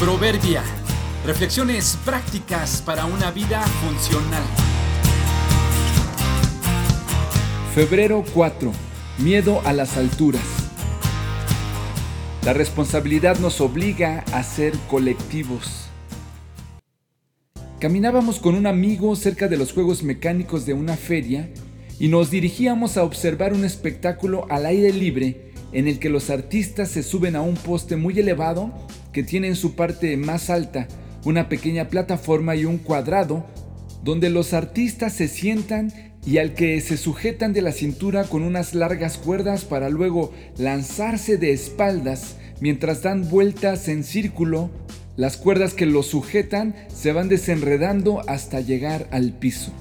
Proverbia. Reflexiones prácticas para una vida funcional. Febrero 4. Miedo a las alturas. La responsabilidad nos obliga a ser colectivos. Caminábamos con un amigo cerca de los juegos mecánicos de una feria y nos dirigíamos a observar un espectáculo al aire libre en el que los artistas se suben a un poste muy elevado que tiene en su parte más alta una pequeña plataforma y un cuadrado donde los artistas se sientan y al que se sujetan de la cintura con unas largas cuerdas para luego lanzarse de espaldas mientras dan vueltas en círculo. Las cuerdas que los sujetan se van desenredando hasta llegar al piso.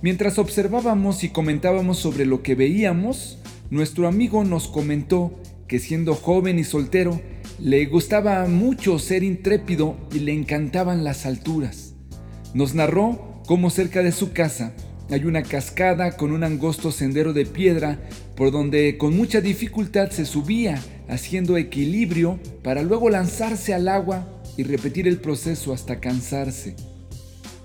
Mientras observábamos y comentábamos sobre lo que veíamos, nuestro amigo nos comentó que siendo joven y soltero, le gustaba mucho ser intrépido y le encantaban las alturas. Nos narró cómo cerca de su casa hay una cascada con un angosto sendero de piedra por donde con mucha dificultad se subía haciendo equilibrio para luego lanzarse al agua y repetir el proceso hasta cansarse.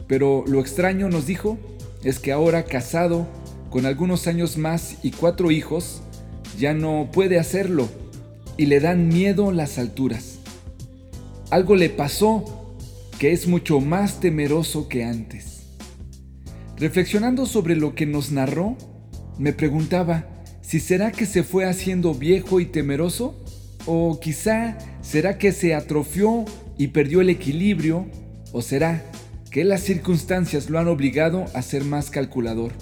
Pero lo extraño, nos dijo, es que ahora casado, con algunos años más y cuatro hijos, ya no puede hacerlo y le dan miedo las alturas. Algo le pasó que es mucho más temeroso que antes. Reflexionando sobre lo que nos narró, me preguntaba si será que se fue haciendo viejo y temeroso o quizá será que se atrofió y perdió el equilibrio o será que las circunstancias lo han obligado a ser más calculador.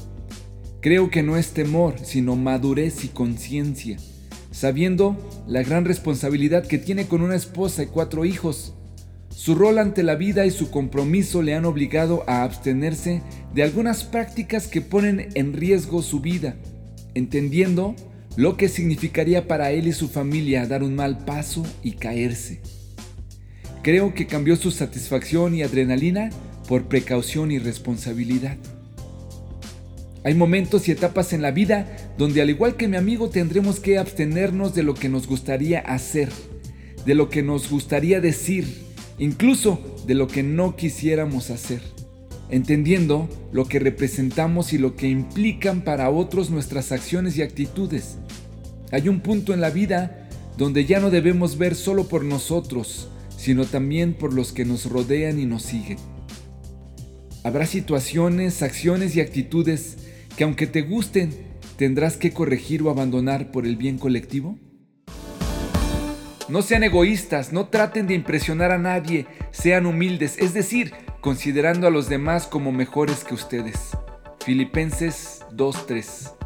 Creo que no es temor, sino madurez y conciencia sabiendo la gran responsabilidad que tiene con una esposa y cuatro hijos. Su rol ante la vida y su compromiso le han obligado a abstenerse de algunas prácticas que ponen en riesgo su vida, entendiendo lo que significaría para él y su familia dar un mal paso y caerse. Creo que cambió su satisfacción y adrenalina por precaución y responsabilidad. Hay momentos y etapas en la vida donde al igual que mi amigo tendremos que abstenernos de lo que nos gustaría hacer, de lo que nos gustaría decir, incluso de lo que no quisiéramos hacer, entendiendo lo que representamos y lo que implican para otros nuestras acciones y actitudes. Hay un punto en la vida donde ya no debemos ver solo por nosotros, sino también por los que nos rodean y nos siguen. Habrá situaciones, acciones y actitudes que aunque te gusten, tendrás que corregir o abandonar por el bien colectivo? No sean egoístas, no traten de impresionar a nadie, sean humildes, es decir, considerando a los demás como mejores que ustedes. Filipenses 2.3